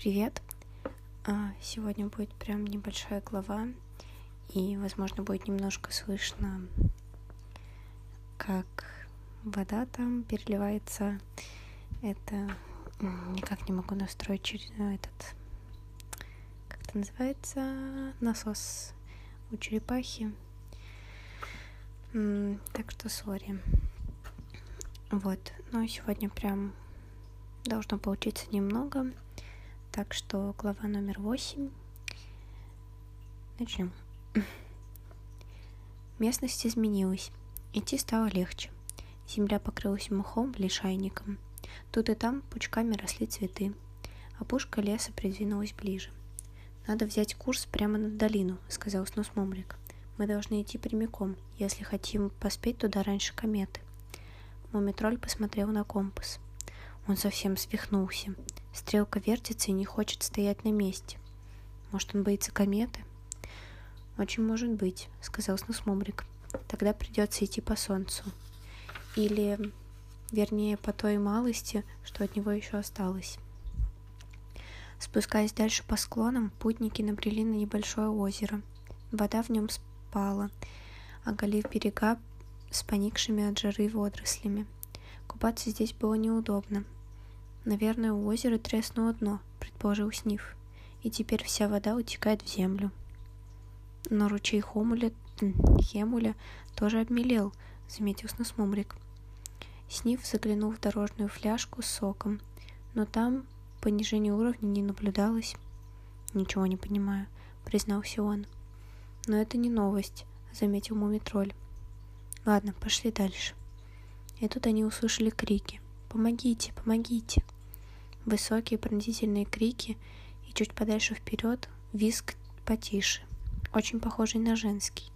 Привет! А, сегодня будет прям небольшая глава, и, возможно, будет немножко слышно, как вода там переливается. Это никак не могу настроить через ну, этот, как это называется, насос у черепахи. Так что сори. Вот, но сегодня прям должно получиться немного. Так что глава номер восемь. Начнем. Местность изменилась. Идти стало легче. Земля покрылась мхом, лишайником. Тут и там пучками росли цветы. Опушка леса придвинулась ближе. «Надо взять курс прямо на долину», — сказал Снус Мумрик. «Мы должны идти прямиком, если хотим поспеть туда раньше кометы». Мумитроль посмотрел на компас. Он совсем свихнулся. Стрелка вертится и не хочет стоять на месте. Может, он боится кометы? Очень может быть, сказал Снусмумрик. Тогда придется идти по солнцу. Или, вернее, по той малости, что от него еще осталось. Спускаясь дальше по склонам, путники набрели на небольшое озеро. Вода в нем спала, оголив берега с поникшими от жары водорослями. Купаться здесь было неудобно, Наверное, у озера треснуло дно, предположил Сниф, и теперь вся вода утекает в землю. Но ручей Хомуля, Хемуля тоже обмелел, заметил Сносмумрик. Сниф заглянул в дорожную фляжку с соком, но там понижение уровня не наблюдалось. Ничего не понимаю, признался он. Но это не новость, заметил Мумитроль. Ладно, пошли дальше. И тут они услышали крики. «Помогите, помогите!» Высокие пронзительные крики и чуть подальше вперед визг потише, очень похожий на женский.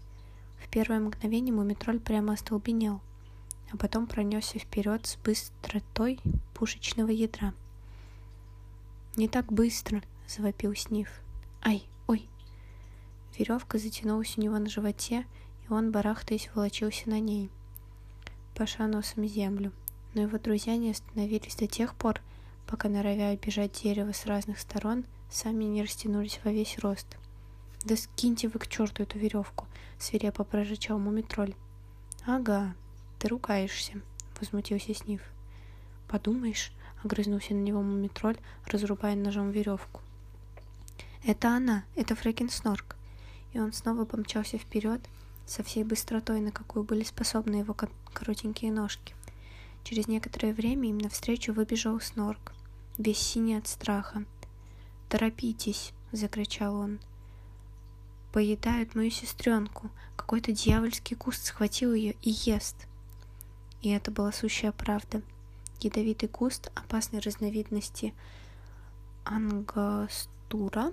В первое мгновение мумитроль прямо остолбенел, а потом пронесся вперед с быстротой пушечного ядра. «Не так быстро!» — завопил Сниф. «Ай, ой!» Веревка затянулась у него на животе, и он, барахтаясь, волочился на ней, паша носом землю. Но его друзья не остановились до тех пор, пока норовя обижать дерево с разных сторон, сами не растянулись во весь рост. «Да скиньте вы к черту эту веревку!» — свирепо прорычал мумитроль. «Ага, ты ругаешься!» — возмутился Сниф. «Подумаешь!» — огрызнулся на него мумитроль, разрубая ножом веревку. «Это она! Это Фрэкин Снорк!» И он снова помчался вперед со всей быстротой, на какую были способны его коротенькие ножки. Через некоторое время им навстречу выбежал Снорк весь синий от страха. «Торопитесь!» — закричал он. «Поедают мою сестренку! Какой-то дьявольский куст схватил ее и ест!» И это была сущая правда. Ядовитый куст опасной разновидности ангостура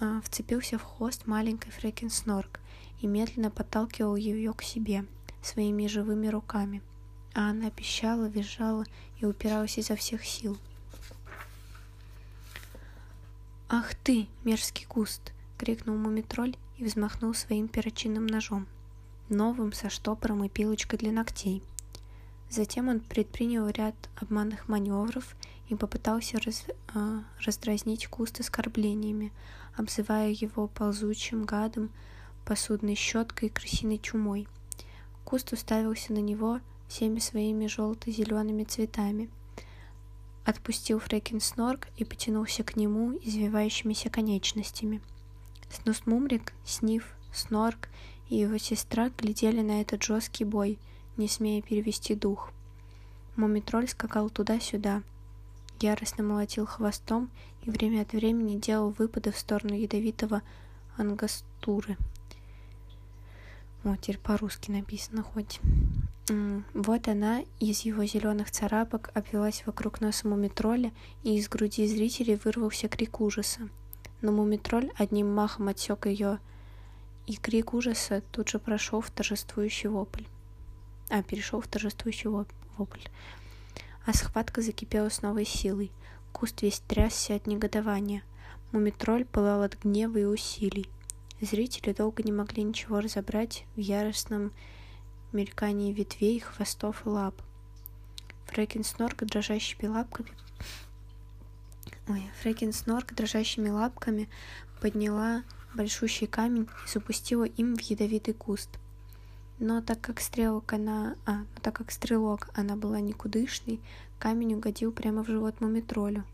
а, вцепился в хвост маленькой Фрекен Снорк и медленно подталкивал ее к себе своими живыми руками. А она пищала, визжала и упиралась изо всех сил. «Ах ты, мерзкий куст!» — крикнул мумитроль и взмахнул своим перочинным ножом, новым со штопором и пилочкой для ногтей. Затем он предпринял ряд обманных маневров и попытался раз, э, раздразнить куст оскорблениями, обзывая его ползучим гадом, посудной щеткой и крысиной чумой. Куст уставился на него всеми своими желто-зелеными цветами — отпустил Фрекин снорк и потянулся к нему извивающимися конечностями. Снусмумрик, Сниф, Снорк и его сестра глядели на этот жесткий бой, не смея перевести дух. Мумитроль скакал туда-сюда, яростно молотил хвостом и время от времени делал выпады в сторону ядовитого ангастуры. Вот, теперь по-русски написано хоть. Вот она из его зеленых царапок обвелась вокруг носа мумитроля, и из груди зрителей вырвался крик ужаса. Но мумитроль одним махом отсек ее, и крик ужаса тут же прошел в торжествующий вопль. А, перешел в торжествующий вопль. А схватка закипела с новой силой. Куст весь трясся от негодования. Мумитроль пылал от гнева и усилий. Зрители долго не могли ничего разобрать в яростном мелькание ветвей, хвостов и лап. Фрэкин Снорк дрожащими лапками Ой, Фрекин Снорк дрожащими лапками подняла большущий камень и запустила им в ядовитый куст. Но так как стрелок она... А, но так как стрелок она была никудышной, камень угодил прямо в живот мумитролю.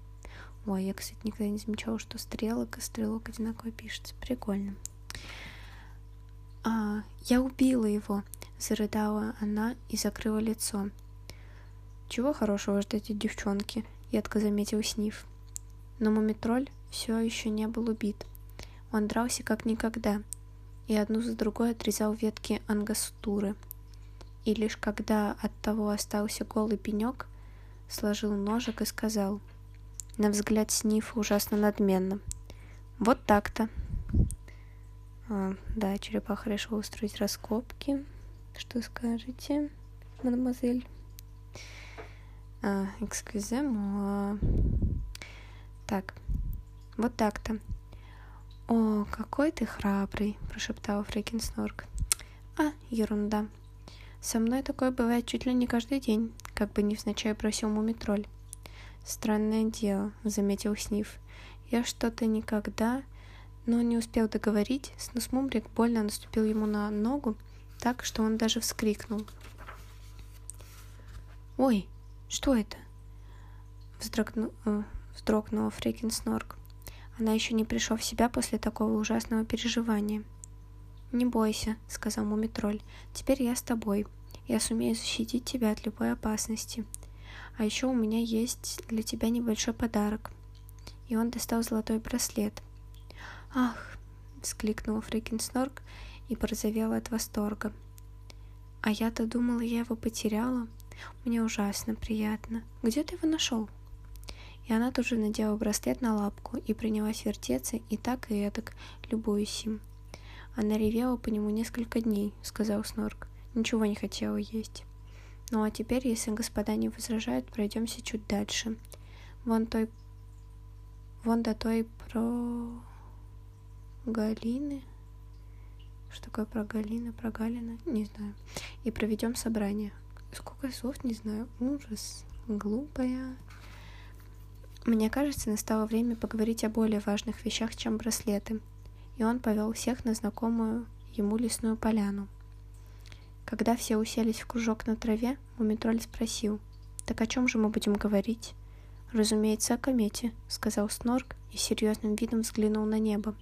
Ой, я, кстати, никогда не замечала, что стрелок и стрелок одинаково пишется. Прикольно. А, я убила его, зарыдала она и закрыла лицо. Чего хорошего ждать от девчонки? Едко заметил Сниф. Но мумитроль все еще не был убит. Он дрался как никогда, и одну за другой отрезал ветки ангастуры. И лишь когда от того остался голый пенек, сложил ножик и сказал, на взгляд Снифа ужасно надменно, «Вот так-то». А, да, черепаха решила устроить раскопки. Что скажете, мадемуазель? А, экскюзе, Так, вот так-то. «О, какой ты храбрый!» – прошептала Фрекин Снорк. «А, ерунда. Со мной такое бывает чуть ли не каждый день», – как бы невзначай бросил мумитроль. «Странное дело», — заметил Сниф. «Я что-то никогда...» Но не успел договорить, Снусмумрик больно наступил ему на ногу, так, что он даже вскрикнул. «Ой, что это?» Вздрогну... Э, вздрогнула Фрекин Снорк. Она еще не пришла в себя после такого ужасного переживания. «Не бойся», — сказал Мумитроль. «Теперь я с тобой. Я сумею защитить тебя от любой опасности. А еще у меня есть для тебя небольшой подарок». И он достал золотой браслет. «Ах!» — вскликнула Фрикин Снорк и порозовела от восторга. «А я-то думала, я его потеряла. Мне ужасно приятно. Где ты его нашел?» И она тут же надела браслет на лапку и принялась вертеться и так и эдак, любуясь им. Она ревела по нему несколько дней, сказал Снорк. Ничего не хотела есть. Ну а теперь, если господа не возражают, пройдемся чуть дальше. Вон той... Вон до той про... Галины? Что такое про Галина? Не знаю. И проведем собрание. Сколько слов, не знаю. Ужас. Глупая. Мне кажется, настало время поговорить о более важных вещах, чем браслеты. И он повел всех на знакомую ему лесную поляну. Когда все уселись в кружок на траве, Мумитроль спросил, «Так о чем же мы будем говорить?» «Разумеется, о комете», — сказал Снорк и серьезным видом взглянул на небо.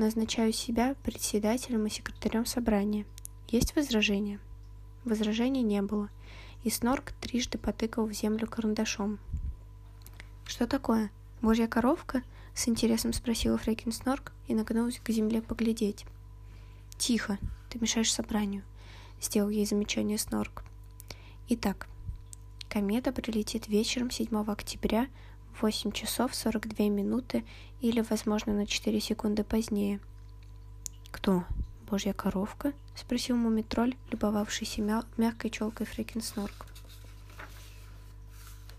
«Назначаю себя председателем и секретарем собрания. Есть возражения?» Возражений не было, и Снорк трижды потыкал в землю карандашом. «Что такое? Божья коровка?» — с интересом спросила Фрейкин Снорк и нагнулась к земле поглядеть. «Тихо, ты мешаешь собранию», — сделал ей замечание Снорк. «Итак, комета прилетит вечером 7 октября 8 часов 42 минуты или, возможно, на 4 секунды позднее». «Кто? Божья коровка?» — спросил мумитроль, любовавшийся мя- мягкой челкой Фрейкин Снорк.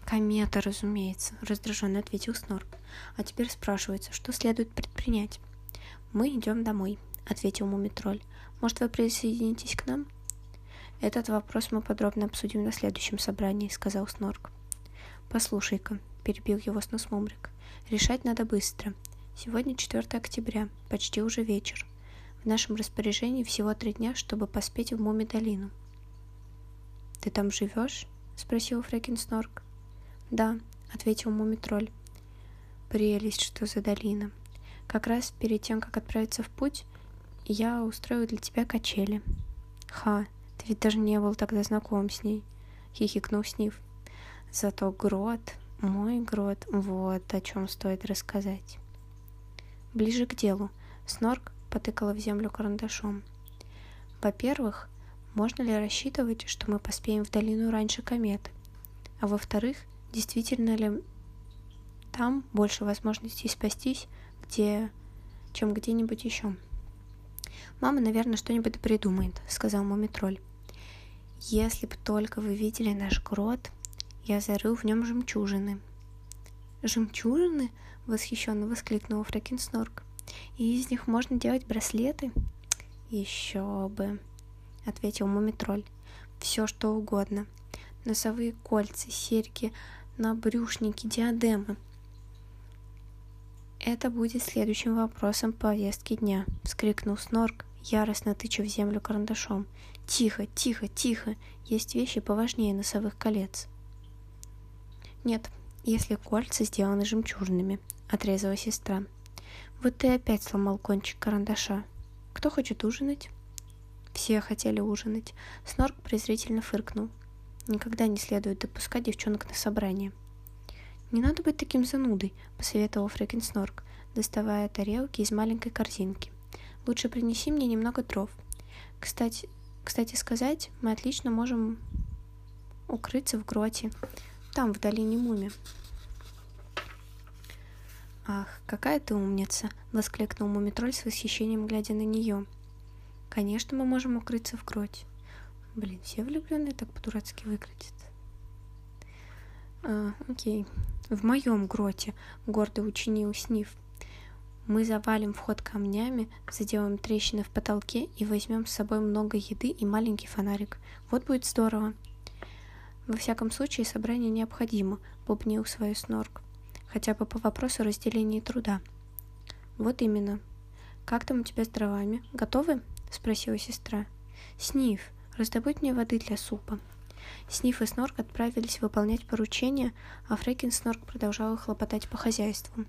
«Комета, разумеется», — раздраженно ответил Снорк. «А теперь спрашивается, что следует предпринять?» «Мы идем домой», — ответил Мумитроль. «Может, вы присоединитесь к нам?» «Этот вопрос мы подробно обсудим на следующем собрании», — сказал Снорк. «Послушай-ка», — перебил его Снусмумрик. «Решать надо быстро. Сегодня 4 октября, почти уже вечер. В нашем распоряжении всего три дня, чтобы поспеть в Муми-долину». «Ты там живешь?» — спросил Фрекин Снорк. «Да», — ответил Мумитроль. «Прелесть, что за долина. Как раз перед тем, как отправиться в путь, я устрою для тебя качели». «Ха, ты ведь даже не был тогда знаком с ней», — хихикнул Снив. «Зато грот, мой грот, вот о чем стоит рассказать». Ближе к делу. Снорк потыкала в землю карандашом. Во-первых, можно ли рассчитывать, что мы поспеем в долину раньше кометы? А во-вторых, действительно ли там больше возможностей спастись, где, чем где-нибудь еще. Мама, наверное, что-нибудь придумает, сказал Мумитроль. Если б только вы видели наш грот, я зарыл в нем жемчужины. Жемчужины? Восхищенно воскликнул Фрекинснорк. И из них можно делать браслеты? Еще бы, ответил Мумитроль. Все что угодно. Носовые кольца, серьги, на брюшнике диадемы. Это будет следующим вопросом повестки дня, вскрикнул Снорк, яростно тыча в землю карандашом. Тихо, тихо, тихо, есть вещи поважнее носовых колец. Нет, если кольца сделаны жемчужными, отрезала сестра. Вот ты опять сломал кончик карандаша. Кто хочет ужинать? Все хотели ужинать. Снорк презрительно фыркнул. Никогда не следует допускать девчонок на собрание. «Не надо быть таким занудой», — посоветовал Фрэкин Снорк, доставая тарелки из маленькой корзинки. «Лучше принеси мне немного дров. Кстати, кстати сказать, мы отлично можем укрыться в гроте, там, в долине Муми». «Ах, какая ты умница!» — воскликнул Мумитроль с восхищением, глядя на нее. «Конечно, мы можем укрыться в гроте. Блин, все влюбленные так по-дурацки выглядят». А, окей. В моем гроте, гордо учинил Сниф. Мы завалим вход камнями, заделаем трещины в потолке и возьмем с собой много еды и маленький фонарик. Вот будет здорово. Во всяком случае, собрание необходимо, бубнил свою снорк. Хотя бы по вопросу разделения труда. Вот именно. Как там у тебя с дровами? Готовы? Спросила сестра. Сниф, раздобудь мне воды для супа. Сниф и Снорк отправились выполнять поручения, а Фрекин Снорк продолжала хлопотать по хозяйству.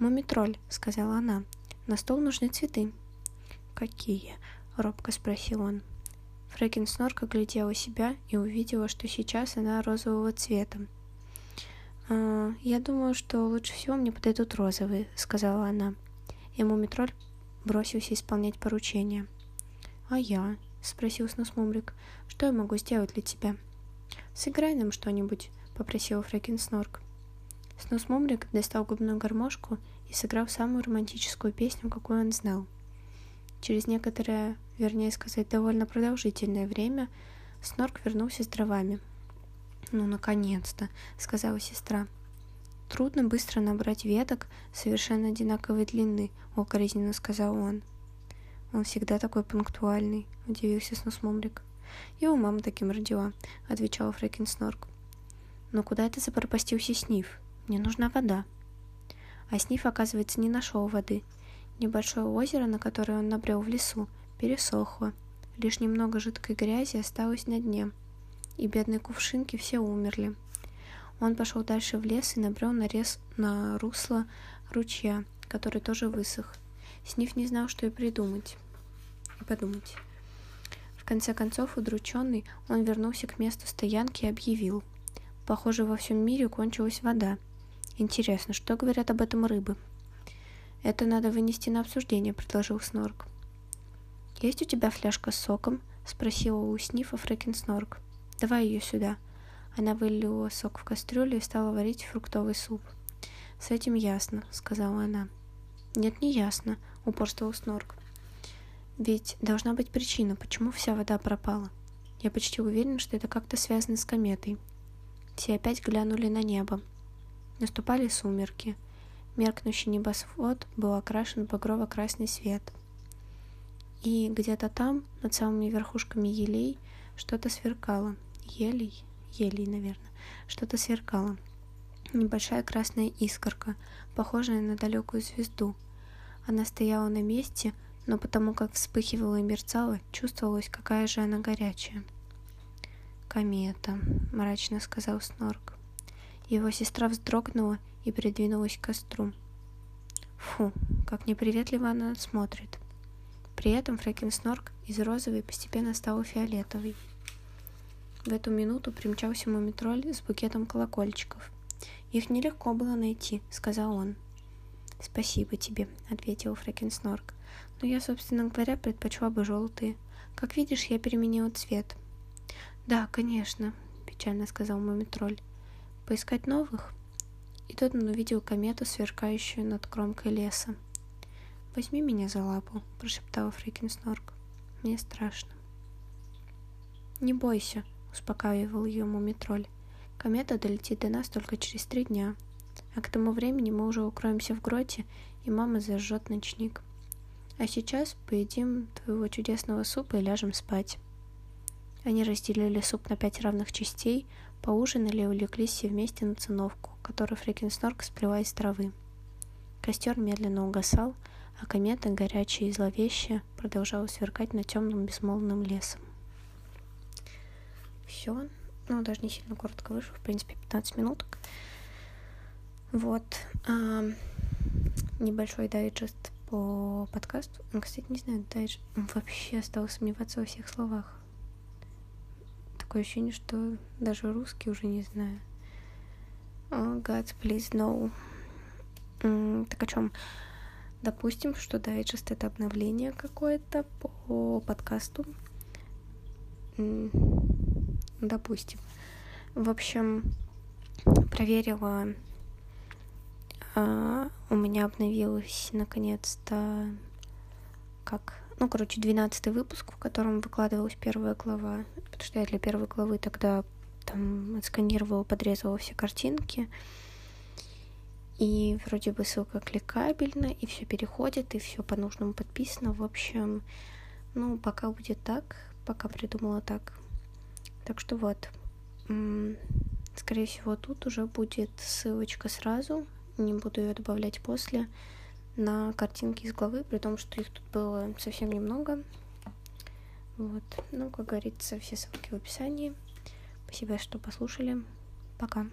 «Мумитроль», — сказала она, — «на стол нужны цветы». «Какие?» — робко спросил он. Фрекин Снорк оглядела себя и увидела, что сейчас она розового цвета. «А, «Я думаю, что лучше всего мне подойдут розовые», — сказала она. И Мумитроль бросился исполнять поручение. «А я?» — спросил Снусмумрик. «Что я могу сделать для тебя?» «Сыграй нам что-нибудь», — попросил Фрэкин Снорк. Снусмумрик достал губную гармошку и сыграл самую романтическую песню, какую он знал. Через некоторое, вернее сказать, довольно продолжительное время, Снорк вернулся с дровами. «Ну, наконец-то», — сказала сестра. «Трудно быстро набрать веток совершенно одинаковой длины», — укоризненно сказал он. Он всегда такой пунктуальный, удивился Снусмумрик. Я у мамы таким родила, отвечал Фрэкин Снорк. Но куда это запропастился Сниф? Мне нужна вода. А Сниф, оказывается, не нашел воды. Небольшое озеро, на которое он набрел в лесу, пересохло. Лишь немного жидкой грязи осталось на дне. И бедные кувшинки все умерли. Он пошел дальше в лес и набрел нарез на русло ручья, который тоже высох. Сниф не знал, что и придумать. И подумать. В конце концов, удрученный, он вернулся к месту стоянки и объявил. Похоже, во всем мире кончилась вода. Интересно, что говорят об этом рыбы? Это надо вынести на обсуждение, предложил Снорк. Есть у тебя фляжка с соком? спросила у Снифа Фрэкин Снорк. Давай ее сюда. Она вылила сок в кастрюлю и стала варить фруктовый суп. С этим ясно, сказала она. Нет, не ясно, упорствовал Снорк. Ведь должна быть причина, почему вся вода пропала. Я почти уверен, что это как-то связано с кометой. Все опять глянули на небо. Наступали сумерки. Меркнущий небосвод был окрашен багрово-красный свет. И где-то там, над самыми верхушками елей, что-то сверкало. Елей? Елей, наверное. Что-то сверкало. Небольшая красная искорка, похожая на далекую звезду — она стояла на месте, но потому как вспыхивала и мерцала, чувствовалось, какая же она горячая. «Комета», — мрачно сказал Снорк. Его сестра вздрогнула и придвинулась к костру. Фу, как неприветливо она смотрит. При этом Фрэкин Снорк из розовой постепенно стал фиолетовой. В эту минуту примчался мумитроль с букетом колокольчиков. «Их нелегко было найти», — сказал он. «Спасибо тебе», — ответил Фрэкин Снорк. «Но я, собственно говоря, предпочла бы желтые. Как видишь, я переменила цвет». «Да, конечно», — печально сказал Мумитроль. «Поискать новых?» И тут он увидел комету, сверкающую над кромкой леса. «Возьми меня за лапу», — прошептал Фрикин Снорк. «Мне страшно». «Не бойся», — успокаивал ее Мумитроль. «Комета долетит до нас только через три дня». А к тому времени мы уже укроемся в гроте, и мама зажжет ночник. А сейчас поедим твоего чудесного супа и ляжем спать. Они разделили суп на пять равных частей, поужинали и улеглись все вместе на циновку, которую Фрикин Снорк сплела из травы. Костер медленно угасал, а комета, горячая и зловещая, продолжала сверкать над темным безмолвным лесом. Все. Ну, даже не сильно коротко вышло, в принципе, 15 минуток. Вот. А, небольшой дайджест по подкасту. Кстати, не знаю, дайджест... Вообще стал сомневаться во всех словах. Такое ощущение, что даже русский уже не знаю. Oh, God, please, no. Так о чем? Допустим, что дайджест это обновление какое-то по подкасту. Допустим. В общем, проверила. А, у меня обновилось наконец-то как ну, короче, 12 выпуск, в котором выкладывалась первая глава, потому что я для первой главы тогда там отсканировала, подрезала все картинки, и вроде бы ссылка кликабельна, и все переходит, и все по нужному подписано. В общем, ну, пока будет так, пока придумала так. Так что вот. Скорее всего, тут уже будет ссылочка сразу. Не буду ее добавлять после на картинки из главы, при том, что их тут было совсем немного. Вот. Ну, как говорится, все ссылки в описании. Спасибо, что послушали. Пока.